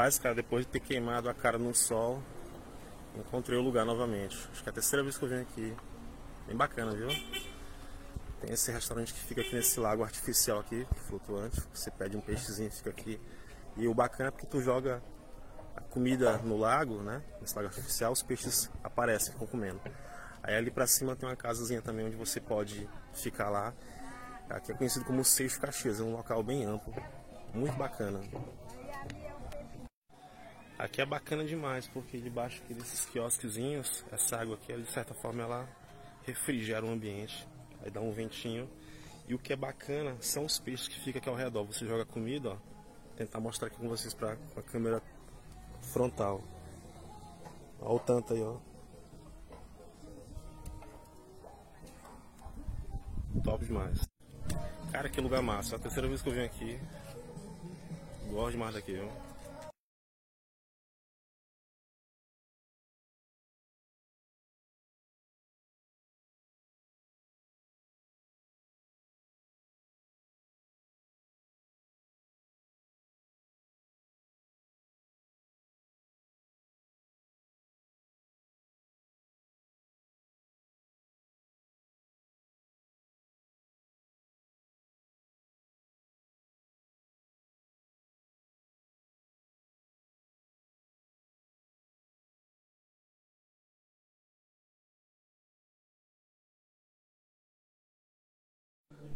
Rapaz, cara, depois de ter queimado a cara no sol, encontrei o lugar novamente. Acho que é a terceira vez que eu venho aqui. Bem bacana, viu? Tem esse restaurante que fica aqui nesse lago artificial aqui, flutuante. Você pede um peixezinho fica aqui. E o bacana é porque tu joga a comida no lago, né? Nesse lago artificial, os peixes aparecem, ficam comendo. Aí ali pra cima tem uma casazinha também onde você pode ficar lá. Aqui é conhecido como Seixo Caxias, é um local bem amplo, muito bacana. Aqui é bacana demais, porque debaixo aqui desses quiosquezinhos, essa água aqui, de certa forma, ela refrigera o ambiente. Aí dá um ventinho. E o que é bacana são os peixes que ficam aqui ao redor. Você joga comida, ó. Tentar mostrar aqui com vocês pra, com a câmera frontal. Olha o tanto aí, ó. Top demais. Cara, que lugar massa. É a terceira vez que eu venho aqui. Gosto demais daqui, viu?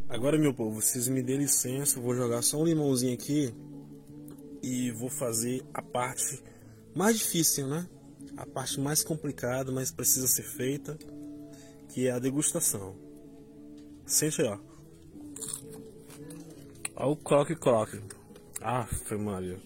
Agora, meu povo, vocês me dêem licença, vou jogar só um limãozinho aqui e vou fazer a parte mais difícil, né? A parte mais complicada, mas precisa ser feita, que é a degustação. Sente aí, ó. Olha o croque-croque. Ah, foi Maria.